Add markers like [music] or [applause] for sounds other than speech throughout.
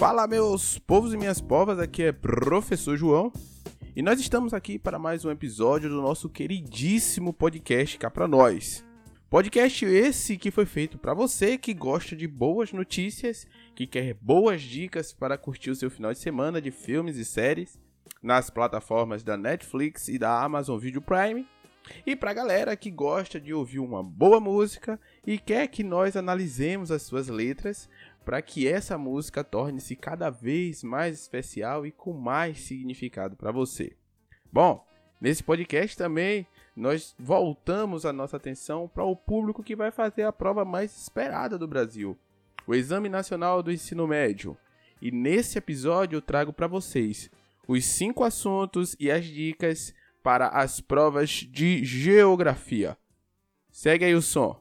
Fala, meus povos e minhas povas, aqui é Professor João e nós estamos aqui para mais um episódio do nosso queridíssimo podcast Cá Pra Nós. Podcast esse que foi feito para você que gosta de boas notícias, que quer boas dicas para curtir o seu final de semana de filmes e séries nas plataformas da Netflix e da Amazon Video Prime. E para galera que gosta de ouvir uma boa música e quer que nós analisemos as suas letras para que essa música torne-se cada vez mais especial e com mais significado para você. Bom, nesse podcast também nós voltamos a nossa atenção para o público que vai fazer a prova mais esperada do Brasil, o Exame Nacional do Ensino Médio. E nesse episódio eu trago para vocês os cinco assuntos e as dicas para as provas de geografia. Segue aí o som.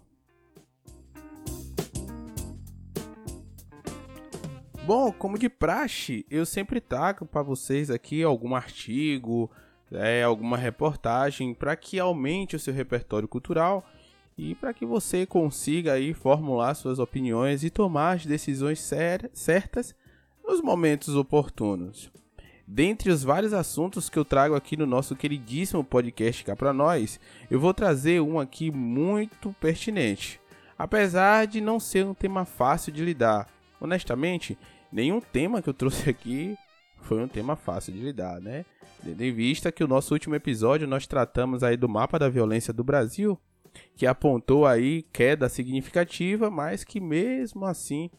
Bom, como de praxe, eu sempre trago para vocês aqui algum artigo, é, alguma reportagem para que aumente o seu repertório cultural e para que você consiga aí formular suas opiniões e tomar as decisões certas nos momentos oportunos. Dentre os vários assuntos que eu trago aqui no nosso queridíssimo podcast cá para nós, eu vou trazer um aqui muito pertinente. Apesar de não ser um tema fácil de lidar, honestamente, nenhum tema que eu trouxe aqui foi um tema fácil de lidar, né? Tendo em vista que o nosso último episódio nós tratamos aí do mapa da violência do Brasil, que apontou aí queda significativa, mas que mesmo assim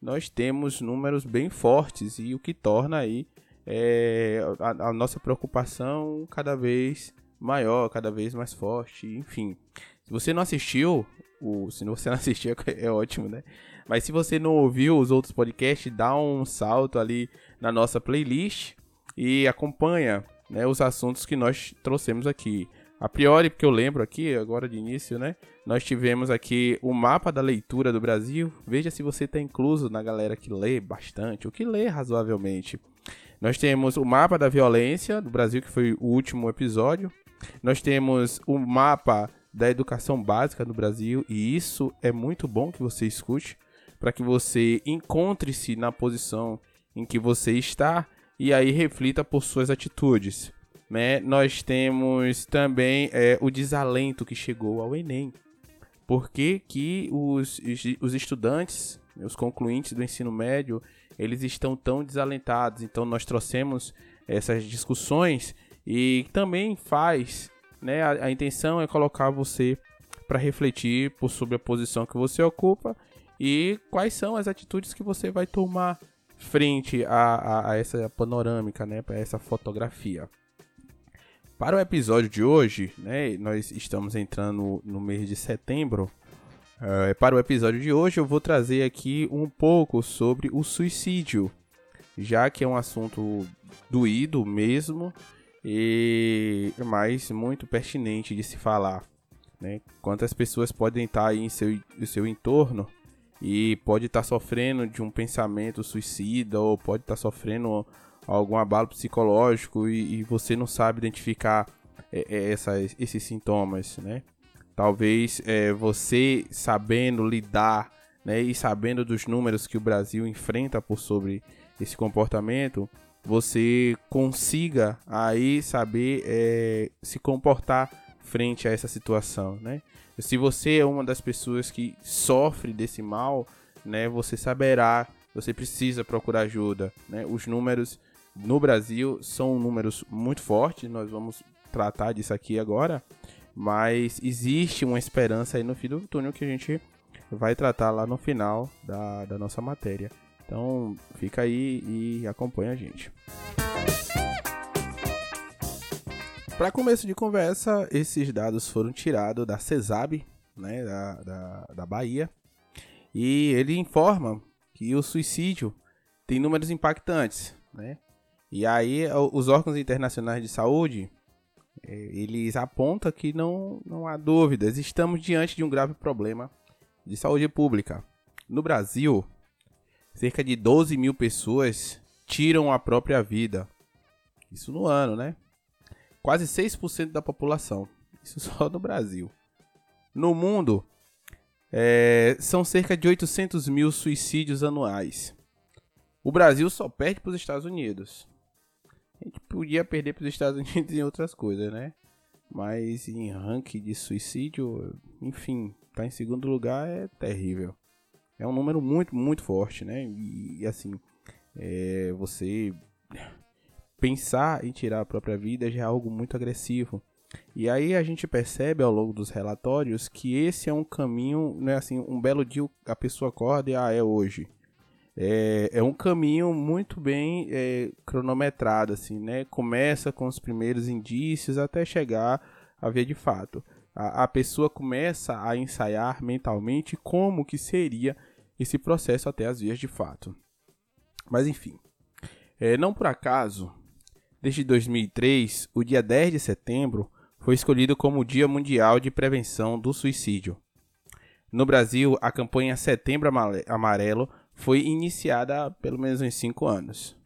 nós temos números bem fortes e o que torna aí é, a, a nossa preocupação cada vez maior, cada vez mais forte, enfim. Se você não assistiu, o, se você não assistiu é, [laughs] é ótimo, né? Mas se você não ouviu os outros podcasts, dá um salto ali na nossa playlist e acompanha né, os assuntos que nós trouxemos aqui. A priori, porque eu lembro aqui, agora de início, né? Nós tivemos aqui o mapa da leitura do Brasil. Veja se você está incluso na galera que lê bastante, ou que lê razoavelmente. Nós temos o mapa da violência do Brasil, que foi o último episódio. Nós temos o mapa da educação básica no Brasil, e isso é muito bom que você escute para que você encontre-se na posição em que você está e aí reflita por suas atitudes. Né? Nós temos também é, o desalento que chegou ao Enem. Por que, que os, os estudantes, os concluintes do ensino médio, eles estão tão desalentados? Então nós trouxemos essas discussões e também faz, né? A, a intenção é colocar você para refletir por sobre a posição que você ocupa e quais são as atitudes que você vai tomar frente a, a, a essa panorâmica, né, para essa fotografia. Para o episódio de hoje, né, nós estamos entrando no mês de setembro. Uh, para o episódio de hoje, eu vou trazer aqui um pouco sobre o suicídio, já que é um assunto doído mesmo e mais muito pertinente de se falar. Né? Quantas pessoas podem estar aí em seu, em seu entorno e pode estar tá sofrendo de um pensamento suicida ou pode estar tá sofrendo algum abalo psicológico e, e você não sabe identificar é, é, essas, esses sintomas, né? Talvez é, você sabendo lidar né, e sabendo dos números que o Brasil enfrenta por sobre esse comportamento, você consiga aí saber é, se comportar frente a essa situação, né? Se você é uma das pessoas que sofre desse mal, né, você saberá, você precisa procurar ajuda, né? Os números no Brasil são números muito fortes, nós vamos tratar disso aqui agora, mas existe uma esperança aí no fim do túnel que a gente vai tratar lá no final da, da nossa matéria. Então fica aí e acompanha a gente. Para começo de conversa, esses dados foram tirados da CESAB, né, da, da, da Bahia, e ele informa que o suicídio tem números impactantes, né? E aí os órgãos internacionais de saúde é, eles apontam que não, não há dúvidas, estamos diante de um grave problema de saúde pública. No Brasil, cerca de 12 mil pessoas tiram a própria vida. Isso no ano, né? Quase 6% da população. Isso só no Brasil. No mundo, é, são cerca de 800 mil suicídios anuais. O Brasil só perde para os Estados Unidos. A gente podia perder para os Estados [laughs] Unidos em outras coisas, né? Mas em ranking de suicídio, enfim, tá em segundo lugar é terrível. É um número muito, muito forte, né? E, assim, é, você pensar em tirar a própria vida já é algo muito agressivo. E aí a gente percebe ao longo dos relatórios que esse é um caminho, né, assim, um belo dia a pessoa acorda e ah, é hoje. É, é um caminho muito bem é, cronometrado, assim, né? Começa com os primeiros indícios até chegar a ver de fato. A, a pessoa começa a ensaiar mentalmente como que seria esse processo até as vias de fato. Mas enfim, é, não por acaso, desde 2003, o dia 10 de setembro foi escolhido como o Dia Mundial de Prevenção do Suicídio. No Brasil, a campanha Setembro Amarelo foi iniciada há pelo menos uns 5 anos.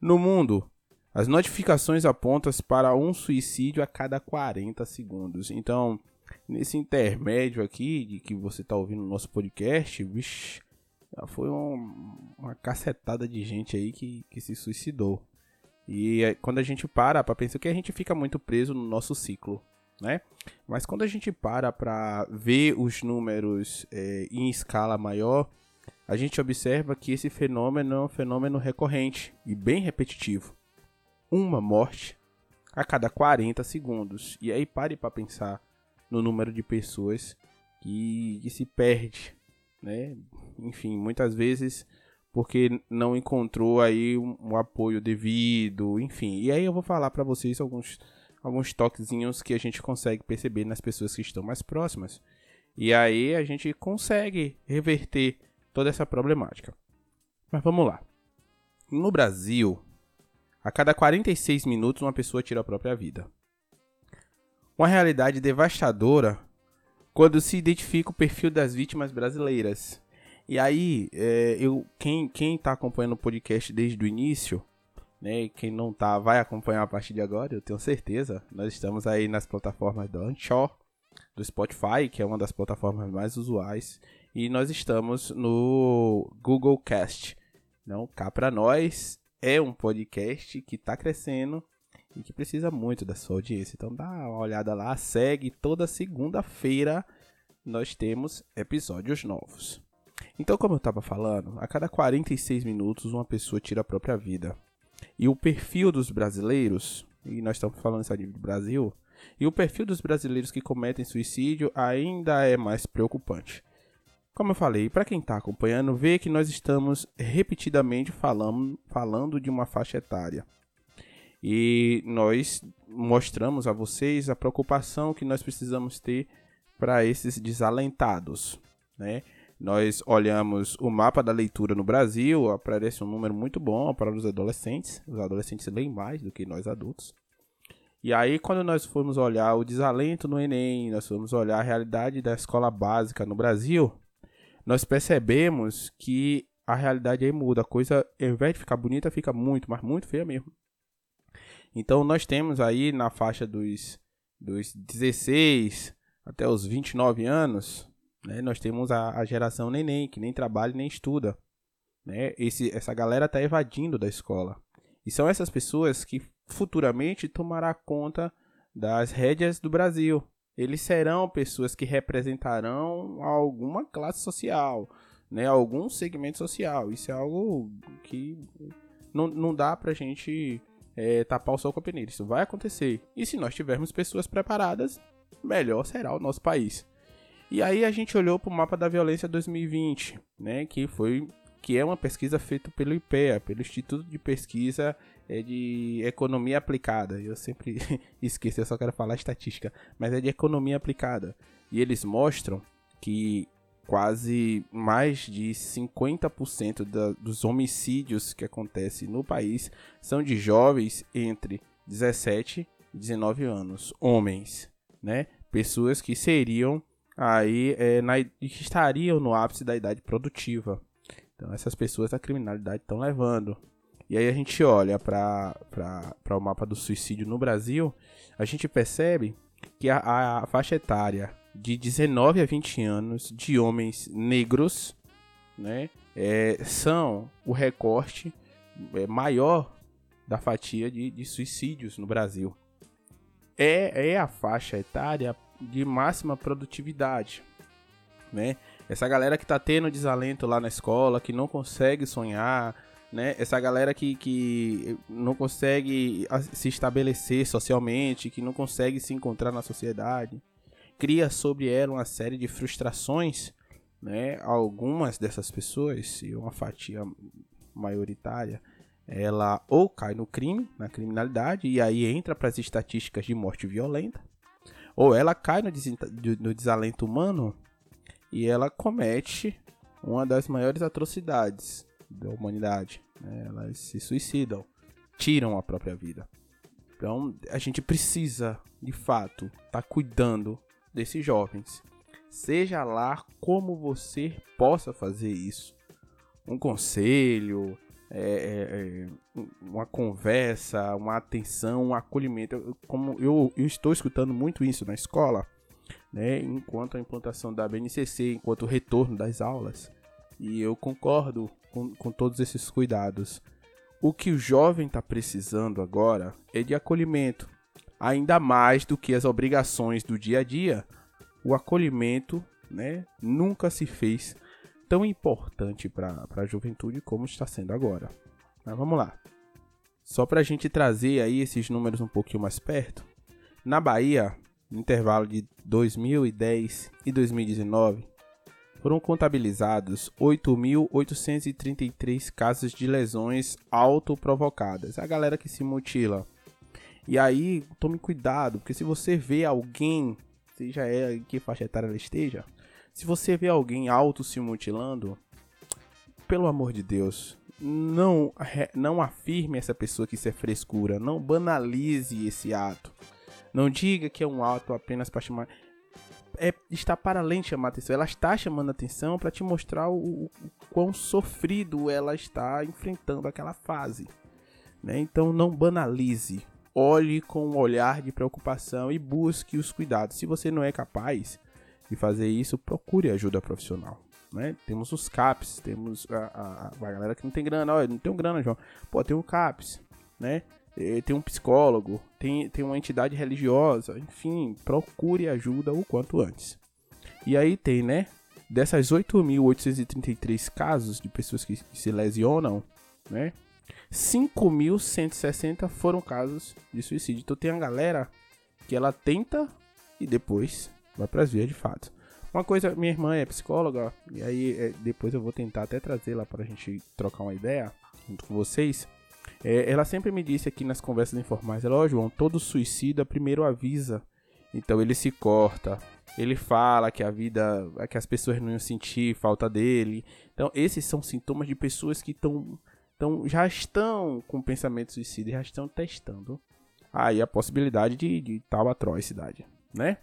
No mundo, as notificações apontam para um suicídio a cada 40 segundos. Então, nesse intermédio aqui de que você está ouvindo o nosso podcast, bicho, foi um, uma cacetada de gente aí que, que se suicidou. E é, quando a gente para para pensar que a gente fica muito preso no nosso ciclo, né? Mas quando a gente para para ver os números é, em escala maior, a gente observa que esse fenômeno é um fenômeno recorrente e bem repetitivo. Uma morte a cada 40 segundos. E aí pare para pensar no número de pessoas que, que se perde, né? Enfim, muitas vezes porque não encontrou aí um, um apoio devido, enfim. E aí eu vou falar para vocês alguns alguns toquezinhos que a gente consegue perceber nas pessoas que estão mais próximas. E aí a gente consegue reverter toda essa problemática. Mas vamos lá. No Brasil, a cada 46 minutos uma pessoa tira a própria vida. Uma realidade devastadora quando se identifica o perfil das vítimas brasileiras. E aí, é, eu, quem, quem tá acompanhando o podcast desde o início, né, quem não tá, vai acompanhar a partir de agora, eu tenho certeza. Nós estamos aí nas plataformas do Anchor, do Spotify, que é uma das plataformas mais usuais, e nós estamos no Google Cast. Não, cá para nós é um podcast que está crescendo e que precisa muito da sua audiência. Então dá uma olhada lá, segue toda segunda-feira nós temos episódios novos. Então, como eu estava falando, a cada 46 minutos uma pessoa tira a própria vida. E o perfil dos brasileiros, e nós estamos falando isso ali do Brasil, e o perfil dos brasileiros que cometem suicídio ainda é mais preocupante. Como eu falei, para quem está acompanhando, vê que nós estamos repetidamente falando, falando de uma faixa etária. E nós mostramos a vocês a preocupação que nós precisamos ter para esses desalentados. Né? Nós olhamos o mapa da leitura no Brasil, aparece um número muito bom para os adolescentes. Os adolescentes leem mais do que nós adultos. E aí, quando nós formos olhar o desalento no Enem, nós formos olhar a realidade da escola básica no Brasil, nós percebemos que a realidade aí muda. A coisa, ao invés de ficar bonita, fica muito, mas muito feia mesmo. Então nós temos aí na faixa dos, dos 16 até os 29 anos, né, nós temos a, a geração neném, que nem trabalha nem estuda. Né? Esse, essa galera está evadindo da escola. E são essas pessoas que futuramente tomará conta das rédeas do Brasil eles serão pessoas que representarão alguma classe social, né, algum segmento social. Isso é algo que não, não dá pra gente é, tapar o sol com a peneira. Isso vai acontecer. E se nós tivermos pessoas preparadas, melhor será o nosso país. E aí a gente olhou para o mapa da violência 2020, né, que foi que é uma pesquisa feita pelo IPEA, pelo Instituto de Pesquisa é de Economia Aplicada. Eu sempre [laughs] esqueço, eu só quero falar estatística, mas é de Economia Aplicada. E eles mostram que quase mais de 50% da, dos homicídios que acontecem no país são de jovens entre 17 e 19 anos, homens, né? Pessoas que seriam aí é, na, que estariam no ápice da idade produtiva. Então essas pessoas a criminalidade estão levando. E aí a gente olha para o mapa do suicídio no Brasil, a gente percebe que a, a, faixa etária de 19 a 20 anos de homens negros, né, é, são o recorte é, maior da fatia de, de suicídios no Brasil. É, é a faixa etária de máxima produtividade, né? Essa galera que tá tendo desalento lá na escola, que não consegue sonhar, né? Essa galera que, que não consegue se estabelecer socialmente, que não consegue se encontrar na sociedade, cria sobre ela uma série de frustrações, né? Algumas dessas pessoas, e uma fatia maioritária, ela ou cai no crime, na criminalidade, e aí entra para as estatísticas de morte violenta, ou ela cai no, no desalento humano e ela comete uma das maiores atrocidades da humanidade. Né? Elas se suicidam, tiram a própria vida. Então a gente precisa, de fato, estar tá cuidando desses jovens. Seja lá como você possa fazer isso. Um conselho, é, é, é, uma conversa, uma atenção, um acolhimento. Eu, como eu, eu, estou escutando muito isso na escola, né, enquanto a implantação da BNCC, enquanto o retorno das aulas, e eu concordo com, com todos esses cuidados. O que o jovem está precisando agora é de acolhimento, ainda mais do que as obrigações do dia a dia. O acolhimento né, nunca se fez tão importante para a juventude como está sendo agora. Mas vamos lá. Só para a gente trazer aí esses números um pouquinho mais perto. Na Bahia, no intervalo de 2010 e 2019, foram contabilizados 8.833 casos de lesões autoprovocadas. A galera que se mutila. E aí, tome cuidado, porque se você vê alguém, seja é que faixa etária ela esteja, se você vê alguém auto se mutilando, pelo amor de Deus, não, não afirme essa pessoa que isso é frescura. Não banalize esse ato. Não diga que é um ato apenas para chamar. É, está para além de chamar atenção. Ela está chamando atenção para te mostrar o, o, quão sofrido ela está enfrentando aquela fase. Né? Então não banalize. Olhe com um olhar de preocupação e busque os cuidados. Se você não é capaz, e fazer isso, procure ajuda profissional. Né? Temos os CAPs, temos a, a, a galera que não tem grana, olha, não tem grana, João. Pô, tem o CAPs, né? Tem um psicólogo, tem, tem uma entidade religiosa, enfim, procure ajuda o quanto antes. E aí tem, né? Dessas 8.833 casos de pessoas que, se lesionam, né? 5.160 foram casos de suicídio. Então tem a galera que ela tenta e depois vai para as vias de fato. Uma coisa, minha irmã é psicóloga, e aí é, depois eu vou tentar até trazer lá para a gente trocar uma ideia junto com vocês. É, ela sempre me disse aqui nas conversas informais, ela, ó oh, João, todo suicida primeiro avisa. Então ele se corta, ele fala que a vida, que as pessoas não iam sentir falta dele. Então esses são sintomas de pessoas que estão, então já estão com pensamento suicida, já estão testando aí a possibilidade de, de tal atrocidade, né?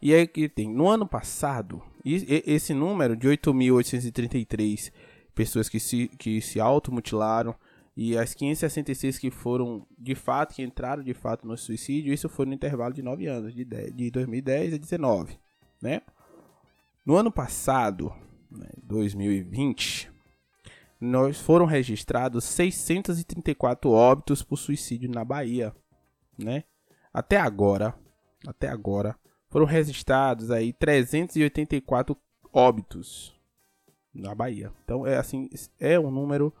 E aí que tem, no ano passado, esse número de 8.833 pessoas que se, que se automutilaram e as 566 que foram de fato, que entraram de fato no suicídio, isso foi no intervalo de 9 anos, de, 10, de 2010 a 19, né? No ano passado, né, 2020, nós foram registrados 634 óbitos por suicídio na Bahia, né? Até agora, até agora, foram registrados aí 384 óbitos na Bahia. Então é assim, é um número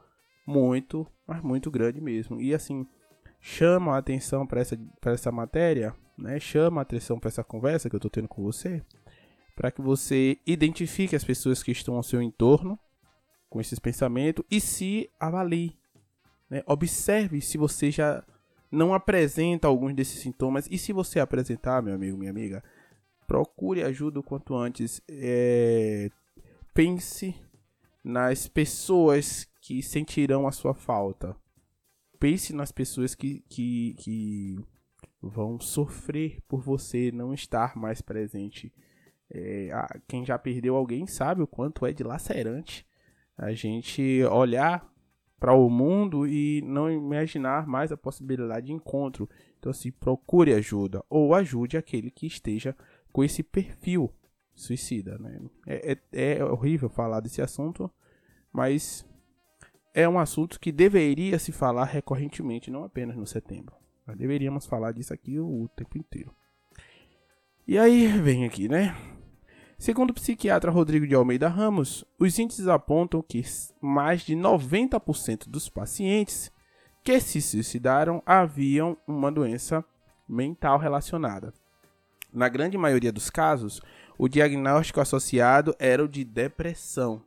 muito, mas muito grande mesmo. E assim, chama a atenção para essa, essa matéria, né? Chama a atenção para essa conversa que eu estou tendo com você, para que você identifique as pessoas que estão ao seu entorno com esses pensamentos e se avalie. Né? Observe se você já não apresenta alguns desses sintomas e se você apresentar, meu amigo, minha amiga, procure ajuda o quanto antes. É, pense nas pessoas que sentirão a sua falta. Pense nas pessoas que, que, que vão sofrer por você não estar mais presente. É, quem já perdeu alguém sabe o quanto é dilacerante a gente olhar para o mundo e não imaginar mais a possibilidade de encontro. Então, assim, procure ajuda ou ajude aquele que esteja com esse perfil suicida, né? É, é, é horrível falar desse assunto, mas é um assunto que deveria se falar recorrentemente, não apenas no setembro. Nós deveríamos falar disso aqui o tempo inteiro. E aí vem aqui, né? Segundo o psiquiatra Rodrigo de Almeida Ramos, os índices apontam que mais de 90% dos pacientes que se suicidaram haviam uma doença mental relacionada. Na grande maioria dos casos, o diagnóstico associado era o de depressão.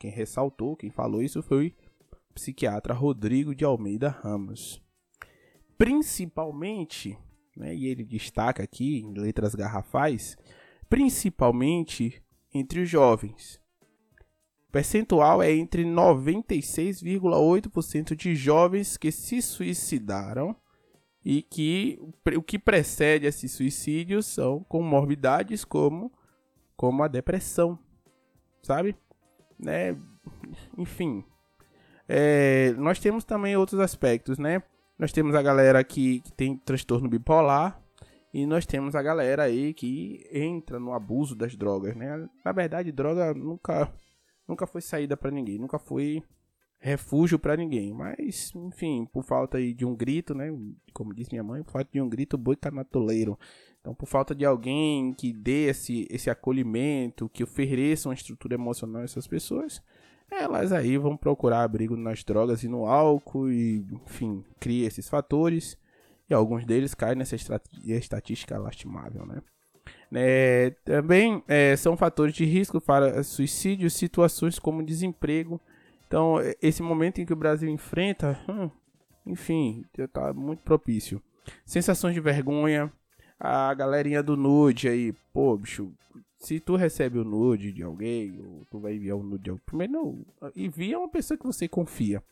Quem ressaltou, quem falou isso foi o psiquiatra Rodrigo de Almeida Ramos. Principalmente, né, e ele destaca aqui em letras garrafais, principalmente entre os jovens. O percentual é entre 96,8% de jovens que se suicidaram e que o que precede esse suicídio são comorbidades como como a depressão, sabe? Né? Enfim, é, nós temos também outros aspectos, né? Nós temos a galera que, que tem transtorno bipolar e nós temos a galera aí que entra no abuso das drogas, né? Na verdade, droga nunca nunca foi saída para ninguém, nunca foi refúgio para ninguém. Mas, enfim, por falta de um grito, né? Como disse minha mãe, por falta de um grito, boi canatoleiro. Então, por falta de alguém que dê esse, esse acolhimento, que ofereça uma estrutura emocional a essas pessoas, elas aí vão procurar abrigo nas drogas e no álcool e, enfim, cria esses fatores. E alguns deles caem nessa estatística lastimável, né? É, também é, são fatores de risco para suicídio, situações como desemprego, então, esse momento em que o Brasil enfrenta, hum, enfim, está muito propício. Sensações de vergonha, a galerinha do nude aí, pô, bicho, se tu recebe o nude de alguém, ou tu vai enviar o nude de alguém, primeiro não, envia uma pessoa que você confia.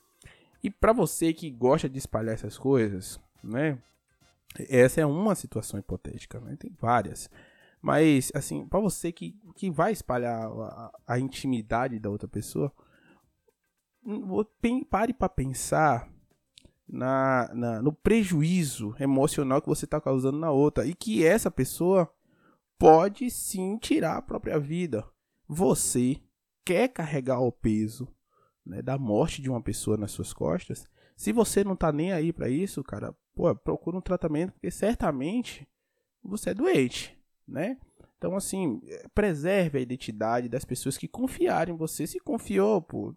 E para você que gosta de espalhar essas coisas, né? Essa é uma situação hipotética, né? Tem várias. Mas, assim, para você que, que vai espalhar a, a intimidade da outra pessoa, pare para pensar na, na, no prejuízo emocional que você está causando na outra e que essa pessoa pode sim tirar a própria vida. Você quer carregar o peso né, da morte de uma pessoa nas suas costas? Se você não tá nem aí para isso, cara, pô, procura um tratamento porque certamente você é doente, né? Então, assim, é, preserve a identidade das pessoas que confiarem em você. Se confiou, pô,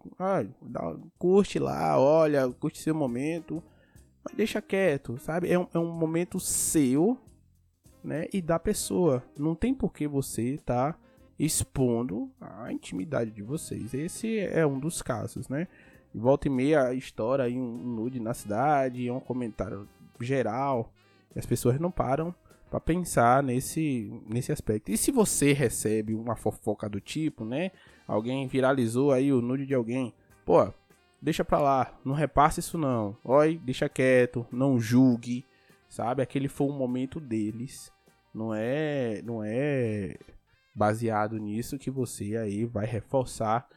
dá, curte lá, olha, curte seu momento, mas deixa quieto, sabe? É um, é um momento seu, né? E da pessoa. Não tem por que você tá expondo a intimidade de vocês. Esse é um dos casos, né? Volta e meia estoura aí um nude na cidade, é um comentário geral. As pessoas não param para pensar nesse, nesse aspecto. E se você recebe uma fofoca do tipo, né? Alguém viralizou aí o nude de alguém. Pô, deixa pra lá, não repasse isso não. Oi, deixa quieto, não julgue, sabe? Aquele foi um momento deles. Não é, não é baseado nisso que você aí vai reforçar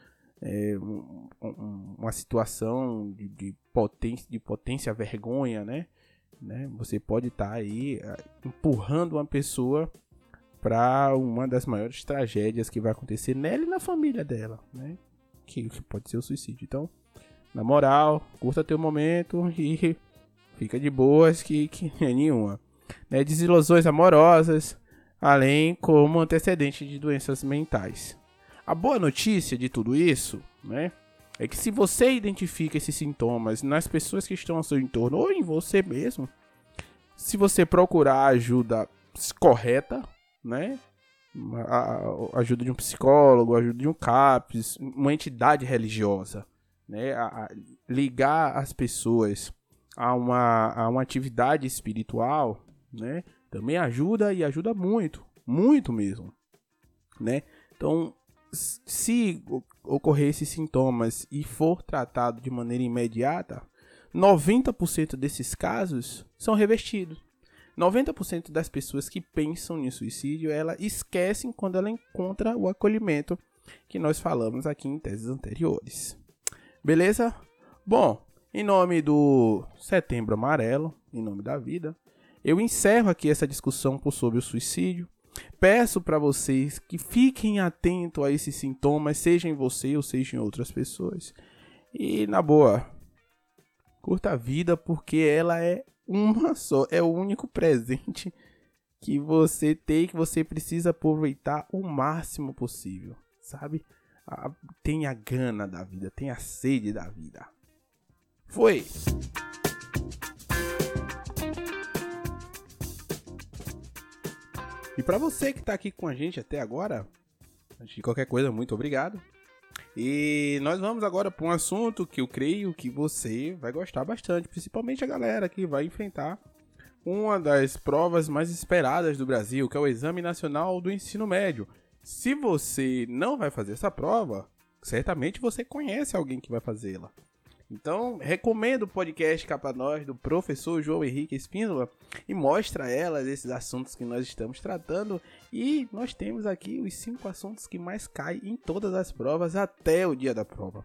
é, um, um, uma situação de, de, potência, de potência vergonha, né? Né? Você pode estar tá aí ah, empurrando uma pessoa para uma das maiores tragédias que vai acontecer nela e na família dela, né? Que, que pode ser o suicídio. Então, na moral, curta teu momento e [laughs] fica de boas que, que [laughs] é nenhuma. Né? Desilusões amorosas, além como antecedente de doenças mentais. A boa notícia de tudo isso, né? É que se você identifica esses sintomas nas pessoas que estão ao seu entorno ou em você mesmo, se você procurar ajuda correta, né? A, ajuda de um psicólogo, ajuda de um CAPS, uma entidade religiosa, né? A, a ligar as pessoas a uma, a uma atividade espiritual, né? Também ajuda e ajuda muito, muito mesmo, né? Então, se ocorrer esses sintomas e for tratado de maneira imediata, 90% desses casos são revertidos. 90% das pessoas que pensam em suicídio, ela esquecem quando ela encontra o acolhimento que nós falamos aqui em teses anteriores. Beleza? Bom, em nome do Setembro Amarelo, em nome da vida, eu encerro aqui essa discussão sobre o suicídio. Peço para vocês que fiquem atentos a esses sintomas, seja em você ou seja em outras pessoas. E na boa, curta a vida porque ela é uma [laughs] só, é o único presente que você tem que você precisa aproveitar o máximo possível, sabe? tenha gana da vida, tenha sede da vida. Foi! E para você que tá aqui com a gente até agora, antes de qualquer coisa, muito obrigado. E nós vamos agora para um assunto que eu creio que você vai gostar bastante, principalmente a galera que vai enfrentar uma das provas mais esperadas do Brasil, que é o Exame Nacional do Ensino Médio. Se você não vai fazer essa prova, certamente você conhece alguém que vai fazê-la. Então, recomendo o podcast Capa Nós do professor João Henrique Espíndola e mostra a elas esses assuntos que nós estamos tratando. E nós temos aqui os cinco assuntos que mais caem em todas as provas até o dia da prova.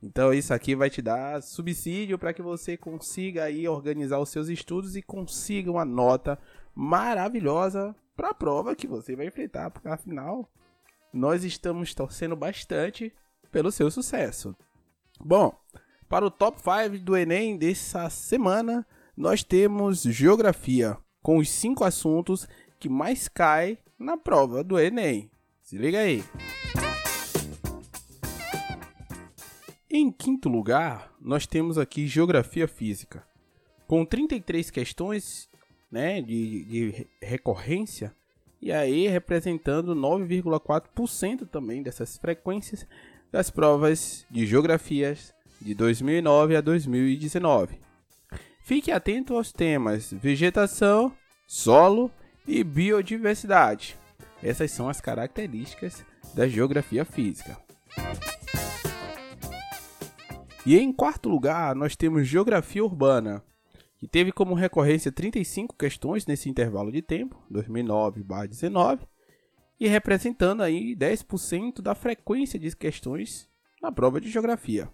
Então isso aqui vai te dar subsídio para que você consiga aí organizar os seus estudos e consiga uma nota maravilhosa para a prova que você vai enfrentar, porque afinal nós estamos torcendo bastante pelo seu sucesso. Bom, para o top 5 do Enem dessa semana, nós temos Geografia, com os 5 assuntos que mais caem na prova do Enem. Se liga aí! Em quinto lugar, nós temos aqui Geografia Física, com 33 questões né, de, de recorrência, e aí representando 9,4% também dessas frequências das provas de geografias de 2009 a 2019. Fique atento aos temas vegetação, solo e biodiversidade. Essas são as características da geografia física. E em quarto lugar, nós temos geografia urbana, que teve como recorrência 35 questões nesse intervalo de tempo, 2009/19, e representando aí 10% da frequência de questões na prova de geografia.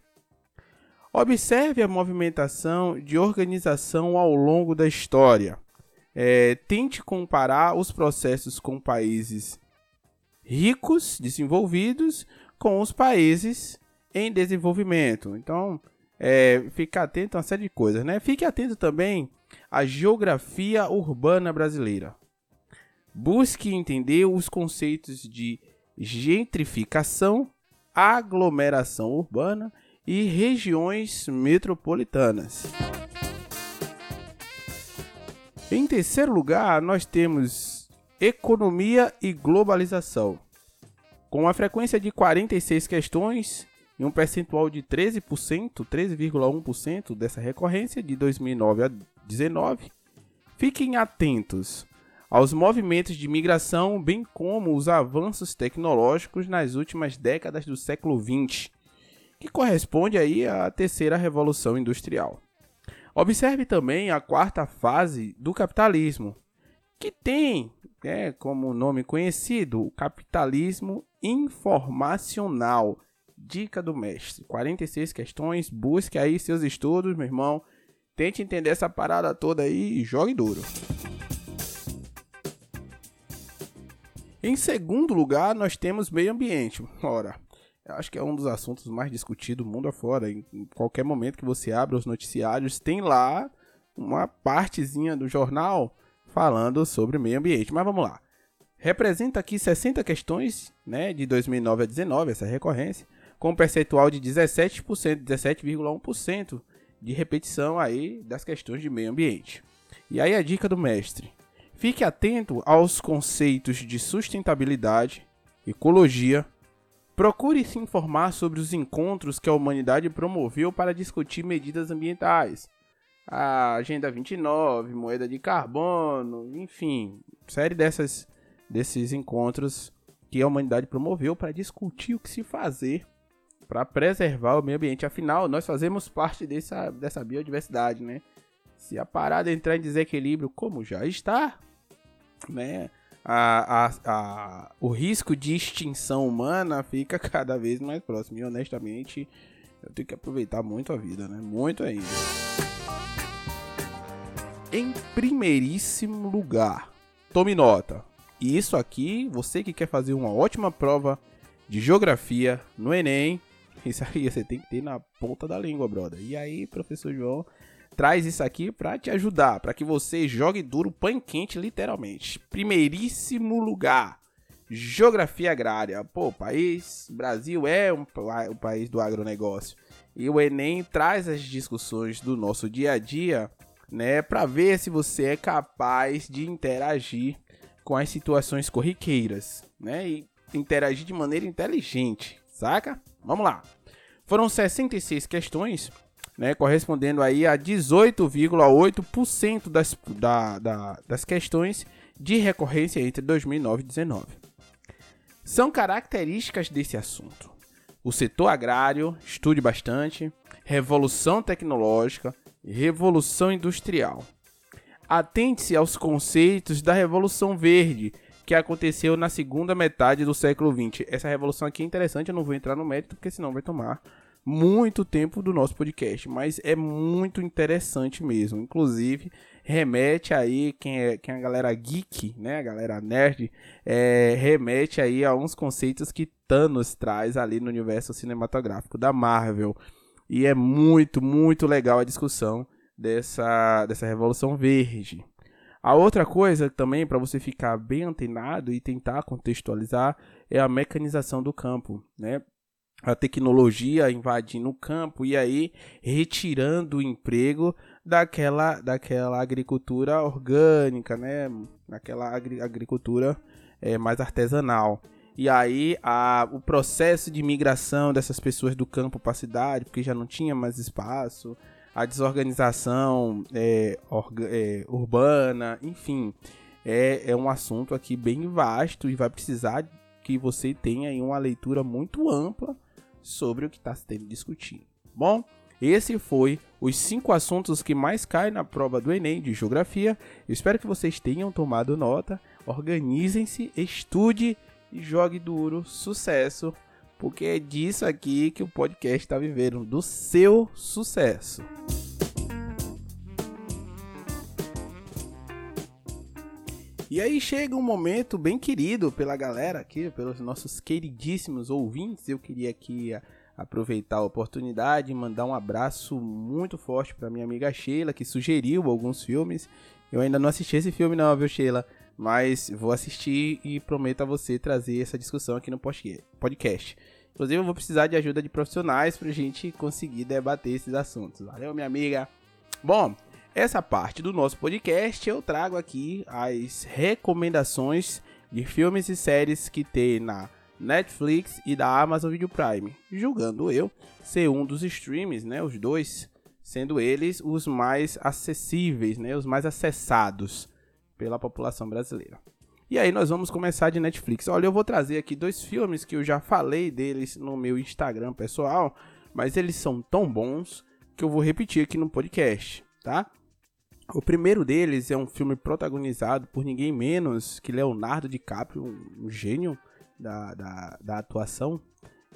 Observe a movimentação de organização ao longo da história. É, tente comparar os processos com países ricos, desenvolvidos, com os países em desenvolvimento. Então, é, fique atento a uma série de coisas, né? Fique atento também à geografia urbana brasileira. Busque entender os conceitos de gentrificação, aglomeração urbana e regiões metropolitanas. Em terceiro lugar, nós temos economia e globalização. Com uma frequência de 46 questões e um percentual de 13%, 13,1% dessa recorrência de 2009 a 2019, fiquem atentos aos movimentos de migração, bem como os avanços tecnológicos nas últimas décadas do século XX que corresponde aí à terceira revolução industrial. Observe também a quarta fase do capitalismo, que tem é, como nome conhecido o capitalismo informacional. Dica do mestre: 46 questões, busque aí seus estudos, meu irmão. Tente entender essa parada toda aí e jogue duro. Em segundo lugar, nós temos meio ambiente. Ora, acho que é um dos assuntos mais discutidos mundo afora. Em qualquer momento que você abre os noticiários, tem lá uma partezinha do jornal falando sobre meio ambiente. Mas vamos lá. Representa aqui 60 questões, né, de 2009 a 19, essa recorrência, com um percentual de 17%, 17,1% de repetição aí das questões de meio ambiente. E aí a dica do mestre: fique atento aos conceitos de sustentabilidade, ecologia, Procure se informar sobre os encontros que a humanidade promoveu para discutir medidas ambientais. A Agenda 29, moeda de carbono, enfim, série dessas, desses encontros que a humanidade promoveu para discutir o que se fazer para preservar o meio ambiente. Afinal, nós fazemos parte dessa, dessa biodiversidade, né? Se a parada entrar em desequilíbrio, como já está, né? A, a, a, o risco de extinção humana fica [laughs] cada vez mais próximo. E honestamente, eu tenho que aproveitar muito a vida, né? Muito ainda. Em primeiríssimo lugar, tome nota. E isso aqui, você que quer fazer uma ótima prova de geografia no Enem, [laughs] isso aí você tem que ter na ponta da língua, brother. E aí, professor João traz isso aqui para te ajudar, para que você jogue duro, pãe quente, literalmente. Primeiríssimo lugar, geografia agrária. Pô, país, Brasil é um, o país do agronegócio. E o Enem traz as discussões do nosso dia a dia, né, para ver se você é capaz de interagir com as situações corriqueiras, né, e interagir de maneira inteligente, saca? Vamos lá. Foram 66 questões né, correspondendo aí a 18,8% das, da, da, das questões de recorrência entre 2009 e 2019. São características desse assunto. O setor agrário, estude bastante, revolução tecnológica revolução industrial. Atente-se aos conceitos da Revolução Verde, que aconteceu na segunda metade do século XX. Essa revolução aqui é interessante, eu não vou entrar no mérito, porque senão vai tomar muito tempo do nosso podcast, mas é muito interessante mesmo. Inclusive, remete aí, quem é, quem é a galera geek, né, a galera nerd, é, remete aí a uns conceitos que Thanos traz ali no universo cinematográfico da Marvel. E é muito, muito legal a discussão dessa, dessa Revolução Verde. A outra coisa também, para você ficar bem antenado e tentar contextualizar, é a mecanização do campo, né? A tecnologia invadindo o campo e aí retirando o emprego daquela, daquela agricultura orgânica, né? Daquela agri agricultura é, mais artesanal. E aí a, o processo de migração dessas pessoas do campo para a cidade, porque já não tinha mais espaço, a desorganização é, é, urbana, enfim, é, é um assunto aqui bem vasto e vai precisar que você tenha aí uma leitura muito ampla sobre o que está sendo discutido. Bom, esse foi os cinco assuntos que mais caem na prova do Enem de Geografia. Eu espero que vocês tenham tomado nota. Organizem-se, estude e jogue duro. Sucesso, porque é disso aqui que o podcast está vivendo, do seu sucesso. E aí chega um momento bem querido pela galera aqui, pelos nossos queridíssimos ouvintes. Eu queria aqui aproveitar a oportunidade e mandar um abraço muito forte para minha amiga Sheila, que sugeriu alguns filmes. Eu ainda não assisti esse filme não, viu Sheila? Mas vou assistir e prometo a você trazer essa discussão aqui no podcast. Inclusive eu vou precisar de ajuda de profissionais pra gente conseguir debater esses assuntos. Valeu, minha amiga! Bom, essa parte do nosso podcast eu trago aqui as recomendações de filmes e séries que tem na Netflix e da Amazon Video Prime, julgando eu ser um dos streams, né, os dois, sendo eles os mais acessíveis, né, os mais acessados pela população brasileira. E aí nós vamos começar de Netflix. Olha, eu vou trazer aqui dois filmes que eu já falei deles no meu Instagram pessoal, mas eles são tão bons que eu vou repetir aqui no podcast, tá? O primeiro deles é um filme protagonizado por ninguém menos que Leonardo DiCaprio, um gênio da, da, da atuação.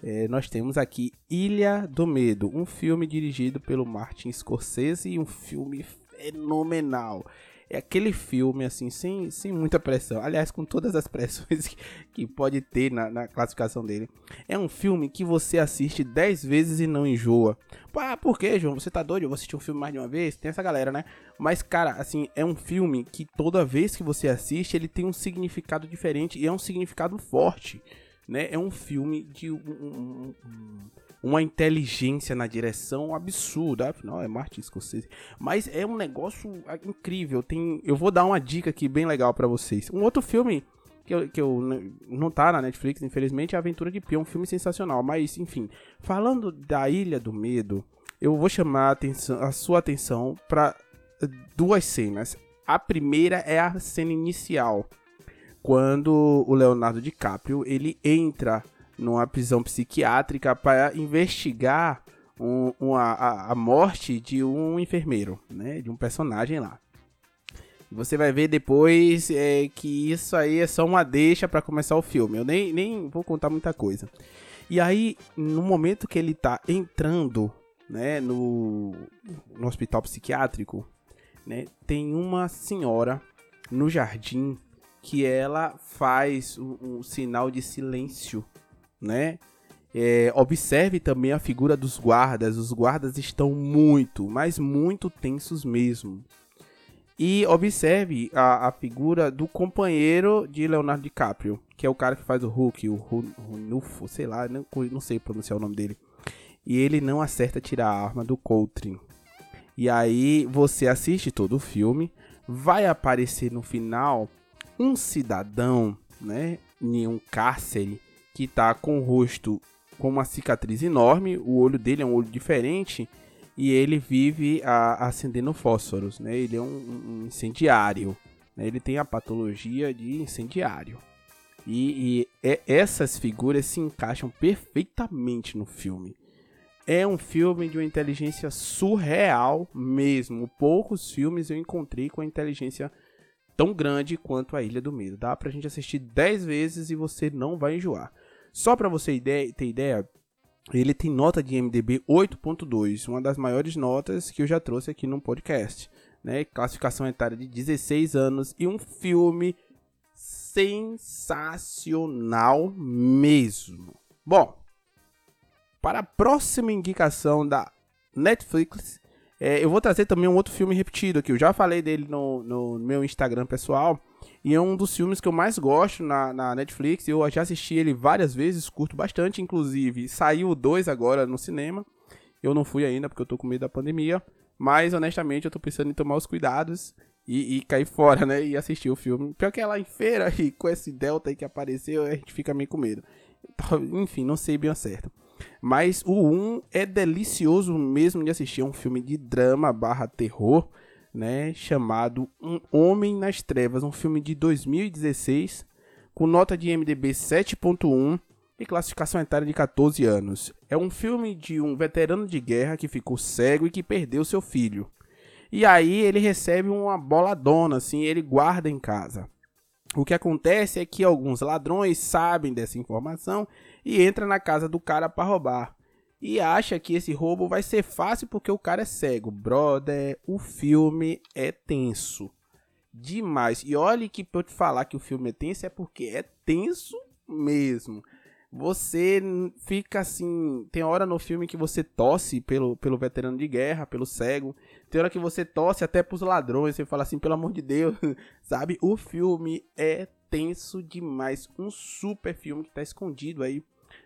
É, nós temos aqui Ilha do Medo, um filme dirigido pelo Martin Scorsese e um filme fenomenal é aquele filme, assim, sem, sem muita pressão. Aliás, com todas as [laughs] pressões que, que pode ter na, na, classificação dele. É um filme que você assiste 10 vezes e não enjoa. Ah, por que, João? Você tá doido? Eu vou assistir um filme mais de uma vez? Tem essa galera, né? Mas, cara, assim, é um filme que toda vez que você assiste, ele tem um significado diferente e é um significado forte. Né? É um filme de um, um, um uma inteligência na direção absurda. Afinal, é Martin Scorsese. Mas é um negócio incrível. Tem, eu vou dar uma dica aqui bem legal para vocês. Um outro filme que eu, que eu não tá na Netflix, infelizmente, é Aventura de Pio. Um filme sensacional. Mas, enfim, falando da Ilha do Medo, eu vou chamar a, atenção, a sua atenção para duas cenas. A primeira é a cena inicial, quando o Leonardo DiCaprio ele entra numa prisão psiquiátrica para investigar um, uma, a, a, morte de um enfermeiro, né? De um personagem lá. Você vai ver depois é, que isso aí é só uma deixa para começar o filme. Eu nem, nem vou contar muita coisa. E aí, no momento que ele tá entrando, né, no, no hospital psiquiátrico, né, tem uma senhora no jardim que ela faz um, um sinal de silêncio, né? É, observe também a figura dos guardas. Os guardas estão muito, mas muito tensos mesmo. E observe a, a figura do companheiro de Leonardo DiCaprio, que é o cara que faz o Hulk, o Runufo, sei lá, não, não sei pronunciar o nome dele. E ele não acerta tirar a arma do Coltrane. E aí você assiste todo o filme, vai aparecer no final um cidadão, né, em um cárcere que tá com o rosto com uma cicatriz enorme, o olho dele é um olho diferente e ele vive a, acendendo fósforos, né? Ele é um, um incendiário, né? ele tem a patologia de incendiário. E, e é, essas figuras se encaixam perfeitamente no filme. É um filme de uma inteligência surreal mesmo. Poucos filmes eu encontrei com a inteligência tão grande quanto a Ilha do Medo. Dá pra gente assistir 10 vezes e você não vai enjoar. Só para você ideia, ter ideia, ele tem nota de MDB 8.2, uma das maiores notas que eu já trouxe aqui no podcast. Né? Classificação etária de 16 anos e um filme sensacional mesmo. Bom, para a próxima indicação da Netflix, é, eu vou trazer também um outro filme repetido aqui. Eu já falei dele no, no meu Instagram pessoal. E é um dos filmes que eu mais gosto na, na Netflix. Eu já assisti ele várias vezes, curto bastante, inclusive. Saiu o 2 agora no cinema. Eu não fui ainda porque eu tô com medo da pandemia. Mas honestamente eu tô pensando em tomar os cuidados e, e cair [laughs] fora, né? E assistir o filme. Pior que é lá em feira e com esse Delta aí que apareceu, a gente fica meio com medo. Então, enfim, não sei bem ao certo. Mas o 1 é delicioso mesmo de assistir. É um filme de drama barra terror, né? Chamado Um Homem nas Trevas. Um filme de 2016, com nota de MDB 7.1 e classificação etária de 14 anos. É um filme de um veterano de guerra que ficou cego e que perdeu seu filho. E aí ele recebe uma boladona, assim, ele guarda em casa. O que acontece é que alguns ladrões sabem dessa informação e entra na casa do cara para roubar. E acha que esse roubo vai ser fácil porque o cara é cego. Brother, o filme é tenso. Demais. E olhe que pra eu te falar que o filme é tenso é porque é tenso mesmo. Você fica assim. Tem hora no filme que você tosse pelo, pelo veterano de guerra, pelo cego. Tem hora que você tosse até pros ladrões. Você fala assim, pelo amor de Deus. [laughs] Sabe? O filme é tenso demais. Um super filme que tá escondido aí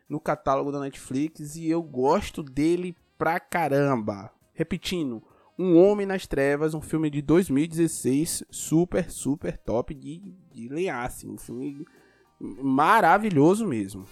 no catálogo da Netflix e eu gosto dele pra caramba. Repetindo, Um Homem nas Trevas, um filme de 2016, super, super top de, de lenhar, assim, um filme maravilhoso mesmo.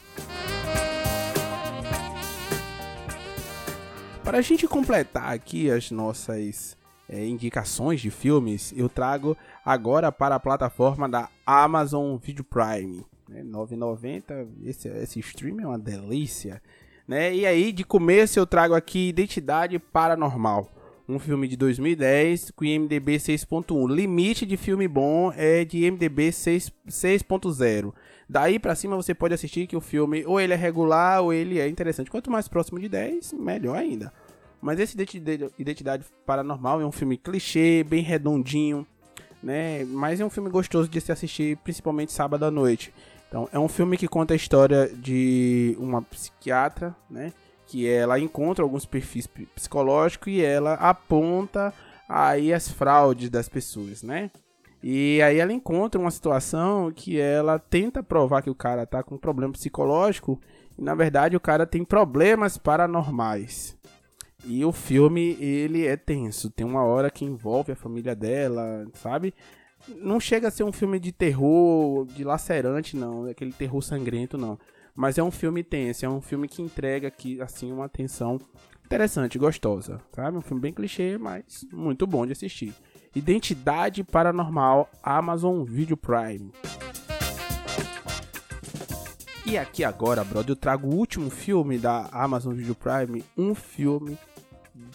Para a gente completar aqui as nossas é, indicações de filmes, eu trago agora para a plataforma da Amazon Video Prime. Né? 9,90, esse, esse stream é uma delícia. Né? E aí, de começo, eu trago aqui Identidade Paranormal. Um filme de 2010 com IMDB 6.1. Limite de filme bom é de IMDB 6.0. Daí para cima você pode assistir que o filme ou ele é regular ou ele é interessante. Quanto mais próximo de 10, melhor ainda. Mas esse Identidade Paranormal é um filme clichê, bem redondinho, né? Mas é um filme gostoso de se assistir, principalmente sábado à noite. Então, é um filme que conta a história de uma psiquiatra, né? Que ela encontra alguns perfis psicológicos e ela aponta aí as fraudes das pessoas, né? E aí ela encontra uma situação que ela tenta provar que o cara tá com um problema psicológico e na verdade o cara tem problemas paranormais. E o filme, ele é tenso. Tem uma hora que envolve a família dela, sabe? Não chega a ser um filme de terror, de lacerante, não. Aquele terror sangrento, não. Mas é um filme tenso. É um filme que entrega aqui, assim, uma atenção interessante, gostosa, sabe? Um filme bem clichê, mas muito bom de assistir. Identidade Paranormal, Amazon Video Prime. E aqui agora, brother, eu trago o último filme da Amazon Video Prime, um filme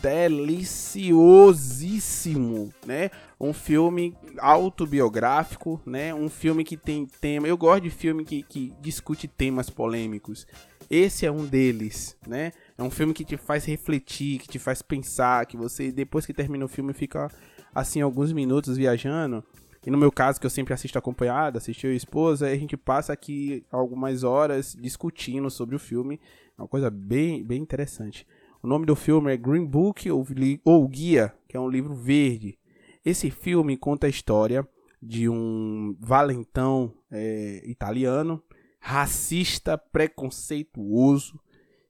deliciosíssimo, né? Um filme autobiográfico, né? Um filme que tem tema. Eu gosto de filme que, que discute temas polêmicos. Esse é um deles, né? É um filme que te faz refletir, que te faz pensar, que você depois que termina o filme fica assim alguns minutos viajando. E no meu caso, que eu sempre assisto acompanhado, assisti a esposa, a gente passa aqui algumas horas discutindo sobre o filme. É uma coisa bem, bem interessante. O nome do filme é Green Book ou, Guia, que é um livro verde. Esse filme conta a história de um valentão é, italiano, racista, preconceituoso,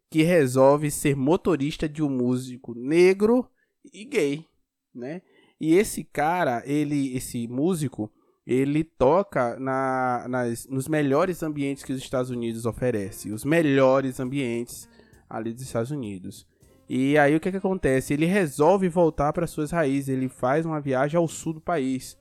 que resolve ser motorista de um músico negro e gay, né? E esse cara, ele, esse músico, ele toca na, nas, nos melhores ambientes que os Estados Unidos oferecem, os melhores ambientes ali dos Estados Unidos. E aí o que, que acontece? Ele resolve voltar para suas raízes, ele faz uma viagem ao sul do país,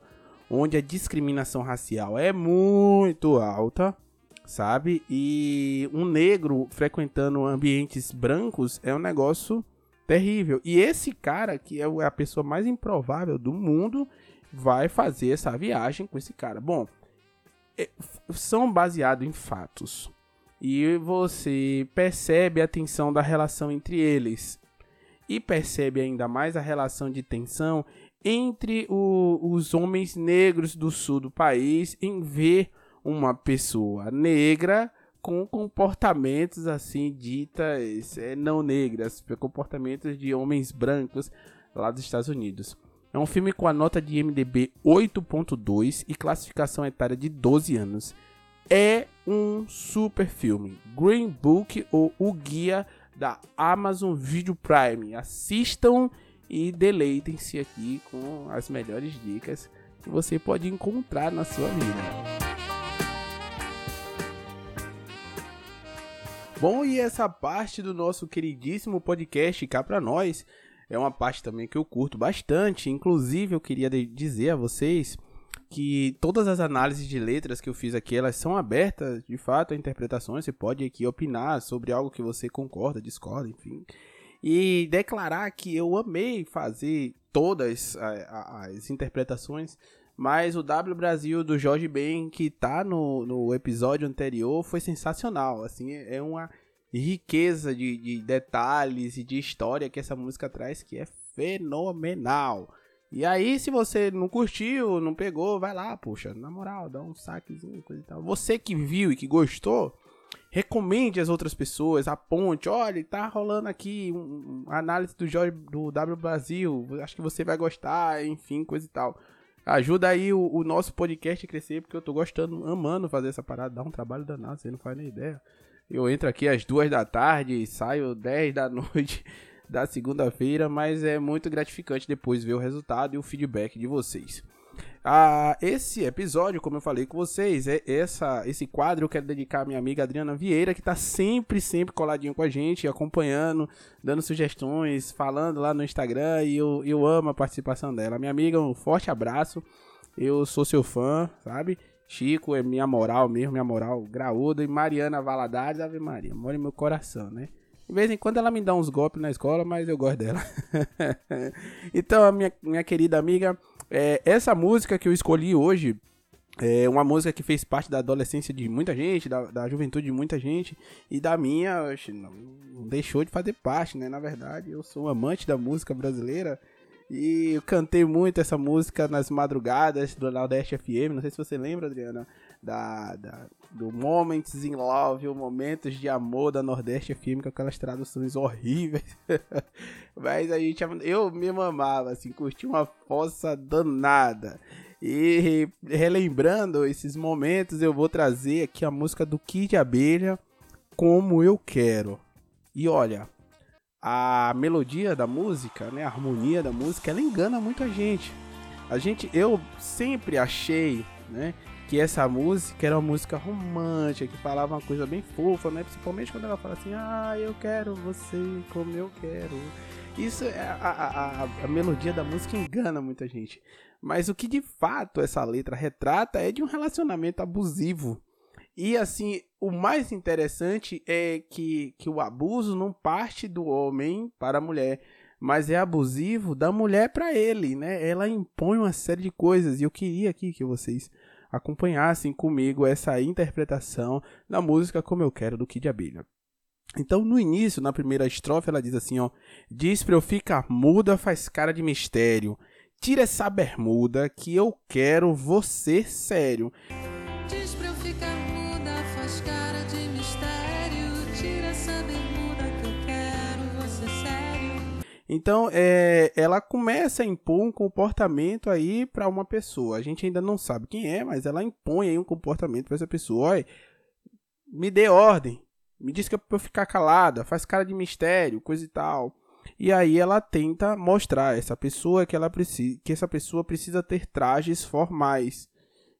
onde a discriminação racial é muito alta, sabe? E um negro frequentando ambientes brancos é um negócio terrível. E esse cara, que é a pessoa mais improvável do mundo, vai fazer essa viagem com esse cara. Bom, é, são baseados em fatos. E você percebe a tensão da relação entre eles. E percebe ainda mais a relação de tensão entre o, os homens negros do sul do país em ver uma pessoa negra com comportamentos assim ditas é, não negras, comportamentos de homens brancos lá dos Estados Unidos. É um filme com a nota de MDB 8.2 e classificação etária de 12 anos. É um super filme. Green Book ou O Guia da Amazon Video Prime. Assistam e deleitem-se aqui com as melhores dicas que você pode encontrar na sua vida. Bom, e essa parte do nosso queridíssimo podcast cá para nós é uma parte também que eu curto bastante. Inclusive, eu queria dizer a vocês que todas as análises de letras que eu fiz aqui, elas são abertas, de fato, a interpretações. Você pode aqui opinar sobre algo que você concorda, discorda, enfim. E declarar que eu amei fazer todas as interpretações mas o W Brasil do Jorge Ben, que tá no, no episódio anterior, foi sensacional. Assim, é uma riqueza de, de detalhes e de história que essa música traz que é fenomenal. E aí, se você não curtiu, não pegou, vai lá, puxa, na moral, dá um saquezinho, coisa e tal. Você que viu e que gostou, recomende as outras pessoas, aponte, olha, tá rolando aqui uma um análise do do W Brasil, acho que você vai gostar, enfim, coisa e tal. Ajuda aí o, o, nosso podcast a crescer, porque eu tô gostando, amando fazer essa parada. Dá um trabalho danado, você não faz nem ideia. Eu entro aqui às duas da tarde saio 10 da [laughs] noite da segunda-feira, mas é muito gratificante depois ver o resultado e o feedback de vocês. Ah, esse episódio, como eu falei com vocês, é essa, esse quadro eu quero dedicar à minha amiga Adriana Vieira, que está sempre, sempre coladinho com a gente, acompanhando, dando sugestões, falando lá no Instagram, e eu, eu amo a participação dela. Minha amiga, um forte abraço, eu sou seu fã, sabe? Chico é minha moral mesmo, minha moral graúda, e Mariana Valadares, Ave Maria, mora em meu coração, né? De vez em quando ela me dá uns golpes na escola, mas eu gosto dela. [laughs] então, minha, minha querida amiga, é, essa música que eu escolhi hoje é uma música que fez parte da adolescência de muita gente, da, da juventude de muita gente, e da minha, não, não deixou de fazer parte, né? Na verdade, eu sou um amante da música brasileira. E eu cantei muito essa música nas madrugadas do Nordeste FM. Não sei se você lembra, Adriana, da, da, do Moments in Love, o Momentos de Amor da Nordeste FM, com aquelas traduções horríveis. [laughs] Mas a gente, eu me amava, assim, curti uma fossa danada. E relembrando esses momentos, eu vou trazer aqui a música do Kid Abelha, Como Eu Quero. E olha, a melodia da música, né, a harmonia da música, ela engana muita gente. A gente, eu sempre achei, né, que essa música era uma música romântica, que falava uma coisa bem fofa, né, principalmente quando ela fala assim, ah, eu quero você como eu quero. Isso é a, a, a, a melodia da música engana muita gente. Mas o que de fato essa letra retrata é de um relacionamento abusivo e assim, o mais interessante é que, que o abuso não parte do homem para a mulher, mas é abusivo da mulher para ele, né? Ela impõe uma série de coisas e eu queria aqui que vocês acompanhassem comigo essa interpretação da música Como Eu Quero do Kid Abelha. Então, no início, na primeira estrofe, ela diz assim, ó: Diz pra eu ficar muda, faz cara de mistério. tira essa bermuda que eu quero você sério. Então, é, ela começa a impor um comportamento aí para uma pessoa. A gente ainda não sabe quem é, mas ela impõe aí um comportamento para essa pessoa. Olha, me dê ordem, me diz que é pra eu ficar calada, faz cara de mistério, coisa e tal. E aí ela tenta mostrar a essa pessoa que ela precisa, que essa pessoa precisa ter trajes formais,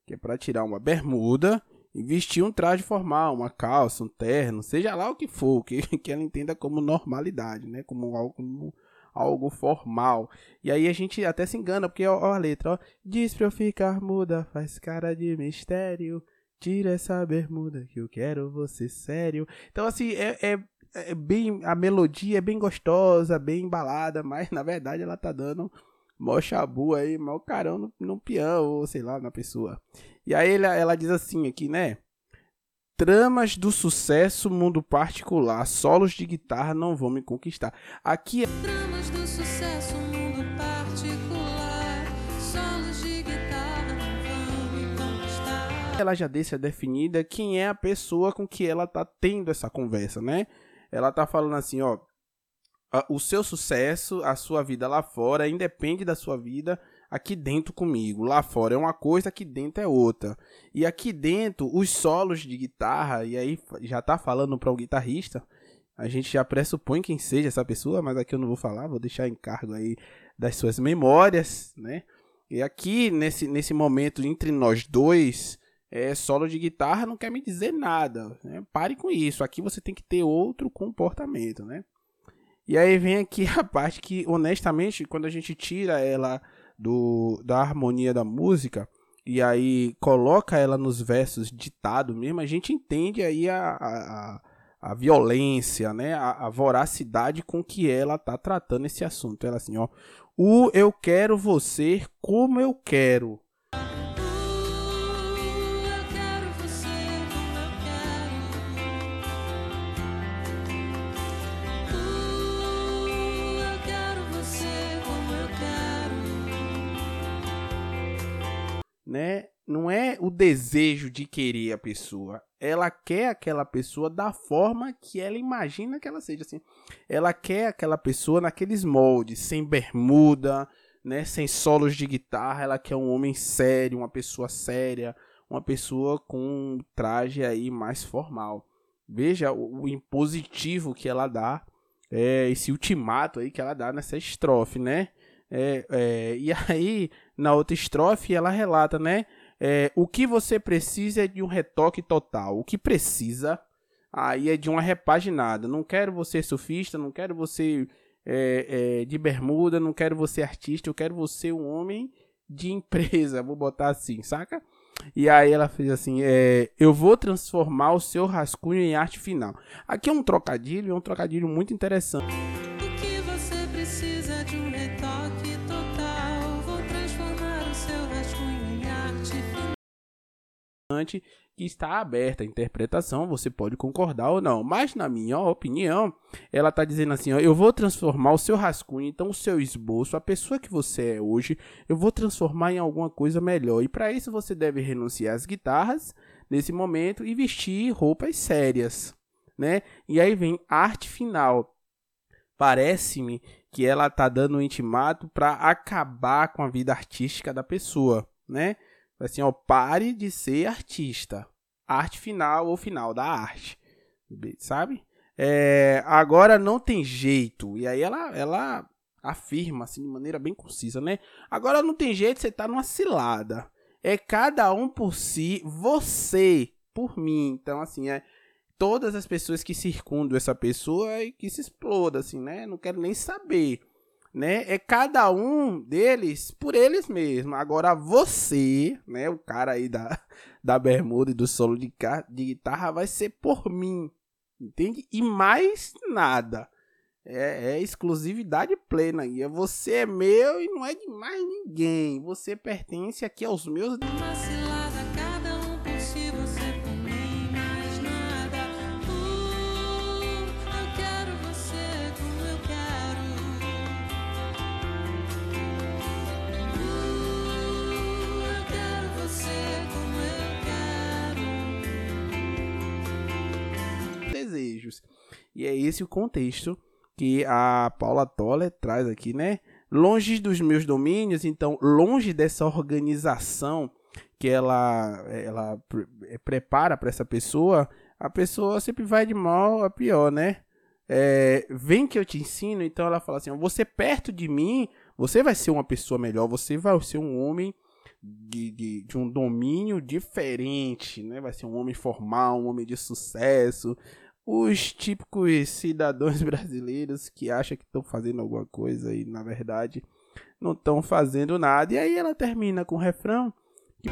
que é para tirar uma bermuda e vestir um traje formal, uma calça, um terno, seja lá o que for, que, [laughs] que ela entenda como normalidade, né? Como algo, como algo formal. E aí a gente até se engana, porque ó, a letra, ó, diz pra eu ficar muda, faz cara de mistério. Tira essa bermuda que eu quero você sério. Então, assim, é, é, é, bem. A melodia é bem gostosa, bem embalada, [laughs] mas na verdade ela tá dando mó chabu aí, mó carão no, no peão, ou sei lá, na pessoa. E aí ela, ela diz assim aqui, né? Tramas do sucesso, mundo particular, solos de guitarra não vão me conquistar. Aqui é Tramas do sucesso, mundo particular. Solos de guitarra não vão me conquistar. ela já deixa definida quem é a pessoa com que ela tá tendo essa conversa, né? Ela tá falando assim, ó, o seu sucesso, a sua vida lá fora, independe da sua vida aqui dentro comigo. Lá fora é uma coisa, aqui dentro é outra. E aqui dentro, os solos de guitarra, e aí já tá falando para um guitarrista, a gente já pressupõe quem seja essa pessoa, mas aqui eu não vou falar, vou deixar em cargo aí das suas memórias, né? E aqui, nesse, nesse momento entre nós dois, é, solo de guitarra não quer me dizer nada. Né? Pare com isso. Aqui você tem que ter outro comportamento, né? E aí vem aqui [laughs] a parte que, honestamente, quando a gente tira ela do, da harmonia da música e aí coloca ela nos versos ditado mesmo, a gente entende aí a, a, a- violência, né? A, a voracidade com que ela tá tratando esse assunto. Ela assim, ó. O eu quero você como eu quero. Né? Não é o desejo de querer a pessoa. Ela quer aquela pessoa da forma que ela imagina que ela seja assim. Ela quer aquela pessoa naqueles moldes, sem bermuda, né, sem solos de guitarra. Ela quer um homem sério, uma pessoa séria, uma pessoa com um traje aí mais formal. Veja o, o impositivo que ela dá, é, esse ultimato aí que ela dá nessa estrofe, né? É, é, e aí, na outra estrofe, ela relata, né? É, o que você precisa é de um retoque total. O que precisa aí é de uma repaginada. Não quero você surfista, não quero você é, é, de bermuda, não quero você artista, eu quero você um homem de empresa. Vou botar assim, saca? E aí ela fez assim: é, Eu vou transformar o seu rascunho em arte final. Aqui é um trocadilho, é um trocadilho muito interessante. De um retoque total? Vou transformar o seu rascunho em arte que está aberta à interpretação, você pode concordar ou não. Mas na minha opinião, ela está dizendo assim, ó, eu vou transformar o seu rascunho, então o seu esboço, a pessoa que você é hoje, eu vou transformar em alguma coisa melhor. E para isso você deve renunciar às guitarras nesse momento e vestir roupas sérias, né? E aí vem arte final. Parece-me que ela tá dando um intimato para acabar com a vida artística da pessoa, né? Assim, ó, pare de ser artista. Arte final ou final da arte. Sabe? É, agora não tem jeito. E aí ela, ela afirma assim de maneira bem concisa, né? Agora não tem jeito, você tá numa cilada. É cada um por si, você por mim. Então, assim, é todas as pessoas que circundam essa pessoa e que se exploda, assim, né? Não quero nem saber né? É cada um deles por eles mesmos. Agora você, né? O cara aí da, da bermuda e do solo de, de guitarra vai ser por mim, entende? E mais nada. É, é exclusividade plena. E é você é meu e não é de mais ninguém. Você pertence aqui aos meus. E é esse o contexto que a Paula Toller traz aqui, né? Longe dos meus domínios, então longe dessa organização que ela ela pre prepara para essa pessoa, a pessoa sempre vai de mal a pior, né? É, vem que eu te ensino, então ela fala assim: você perto de mim, você vai ser uma pessoa melhor, você vai ser um homem de, de, de, um domínio diferente, né? Vai ser um homem formal, um homem de sucesso. Os típicos cidadãos [laughs] brasileiros que acham que estão fazendo alguma coisa e na verdade não estão fazendo nada. E aí ela termina com o refrão. Que...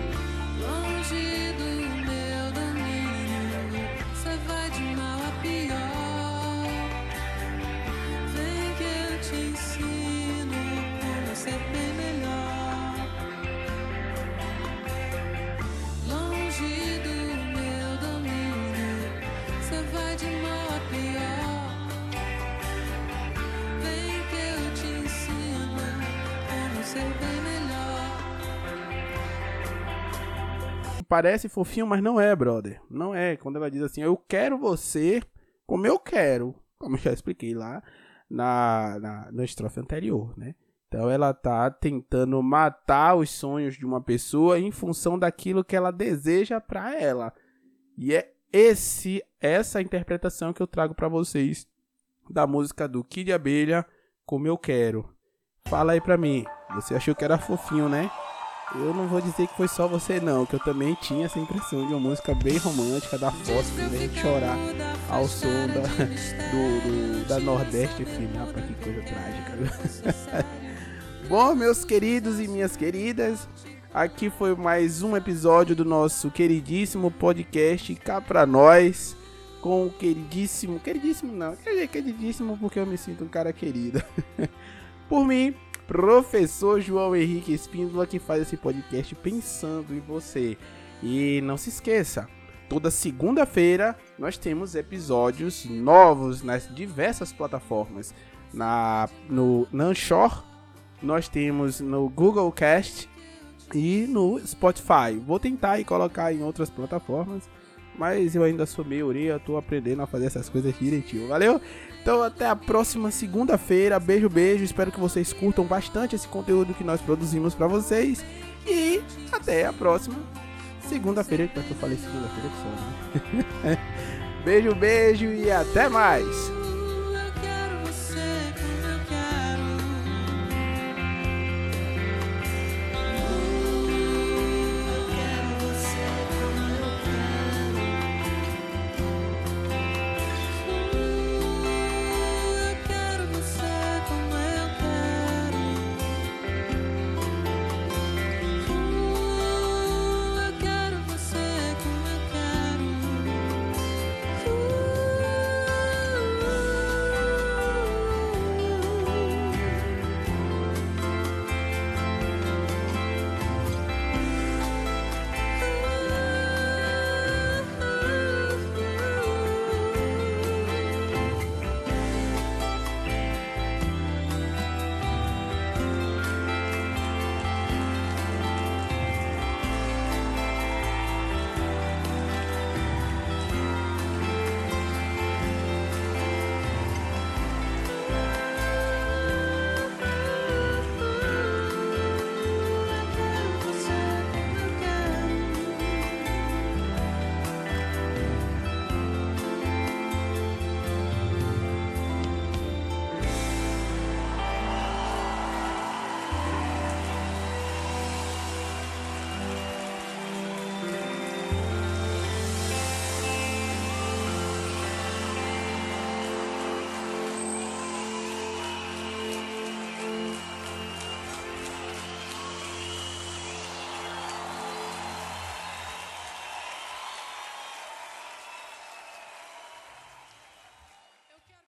parece fofinho, mas não é, brother. Não é. Quando ela diz assim, eu quero você como eu quero. Como eu já expliquei lá na, na, na estrofe anterior, né? Então ela tá tentando matar os sonhos de uma pessoa em função daquilo que ela deseja para ela. E é esse essa interpretação que eu trago para vocês da música do Kid Abelha, Como Eu Quero. Fala aí pra mim. Você achou que era fofinho, né? Eu não vou dizer que foi só você não, que eu também tinha essa impressão de uma música bem romântica da Foz, que a gente chorar ao som da, do, do, da Nordeste FM. Rapaz, que coisa trágica. [laughs] Bom, meus queridos e minhas queridas, aqui foi mais um episódio do nosso queridíssimo podcast Cá Pra Nós, com o queridíssimo, queridíssimo não, queridíssimo porque eu me sinto um cara querido. [laughs] Por mim, professor João Henrique Espíndola, que faz esse podcast pensando em você. E não se esqueça, toda segunda-feira nós temos episódios novos nas diversas plataformas. Na, no Nanshore, nós temos no Google Cast e no Spotify. Vou tentar e colocar em outras plataformas, mas eu ainda sou meio orelha, tô aprendendo a fazer essas coisas direitinho. Valeu? Então até a próxima segunda-feira. Beijo, beijo. Espero que vocês curtam bastante esse conteúdo que nós produzimos para vocês. E até a próxima segunda-feira. Que eu falei segunda-feira que né? [laughs] beijo, beijo e até mais.